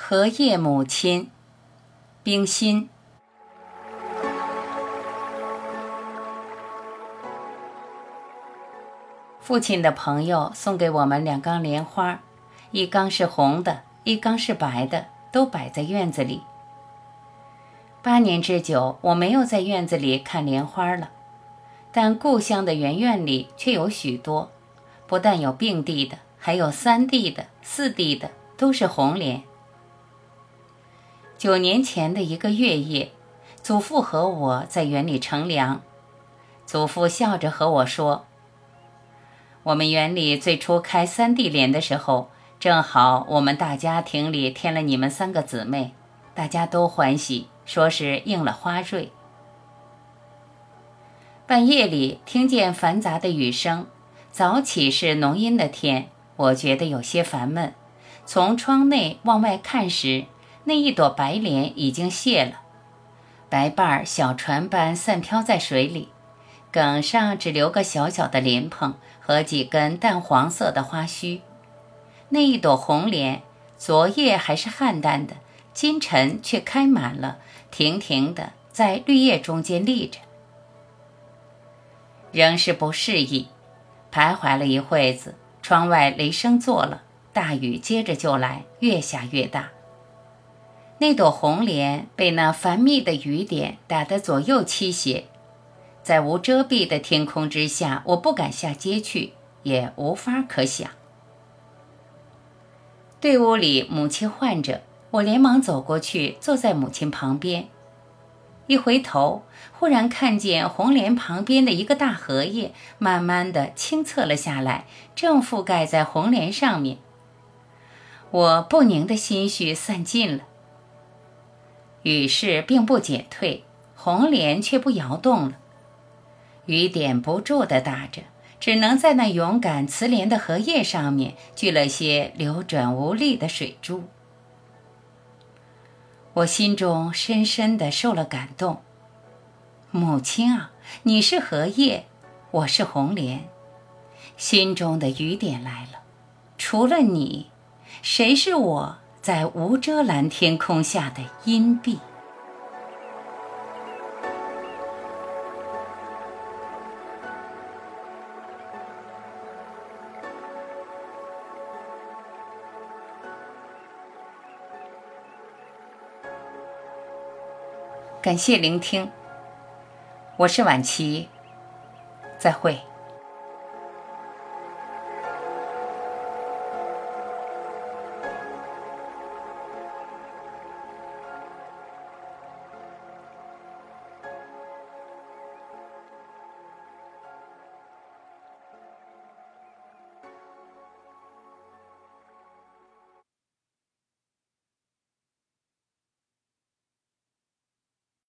荷叶母亲，冰心。父亲的朋友送给我们两缸莲花，一缸是红的，一缸是白的，都摆在院子里。八年之久，我没有在院子里看莲花了，但故乡的园院里却有许多，不但有并蒂的，还有三蒂的、四蒂的，都是红莲。九年前的一个月夜，祖父和我在园里乘凉。祖父笑着和我说：“我们园里最初开三地莲的时候，正好我们大家庭里添了你们三个姊妹，大家都欢喜，说是应了花瑞。”半夜里听见繁杂的雨声，早起是浓阴的天，我觉得有些烦闷。从窗内往外看时，那一朵白莲已经谢了，白瓣儿小船般散飘在水里，梗上只留个小小的莲蓬和几根淡黄色的花须。那一朵红莲，昨夜还是暗淡的，今晨却开满了，亭亭的在绿叶中间立着。仍是不适宜，徘徊了一会子，窗外雷声作了，大雨接着就来，越下越大。那朵红莲被那繁密的雨点打得左右倾斜，在无遮蔽的天空之下，我不敢下街去，也无法可想。队伍里母亲唤着我，连忙走过去，坐在母亲旁边。一回头，忽然看见红莲旁边的一个大荷叶，慢慢的清侧了下来，正覆盖在红莲上面。我不宁的心绪散尽了。雨势并不减退，红莲却不摇动了。雨点不住地打着，只能在那勇敢慈怜的荷叶上面聚了些流转无力的水珠。我心中深深地受了感动。母亲啊，你是荷叶，我是红莲，心中的雨点来了。除了你，谁是我？在无遮拦天空下的阴蔽。感谢聆听，我是晚琪，再会。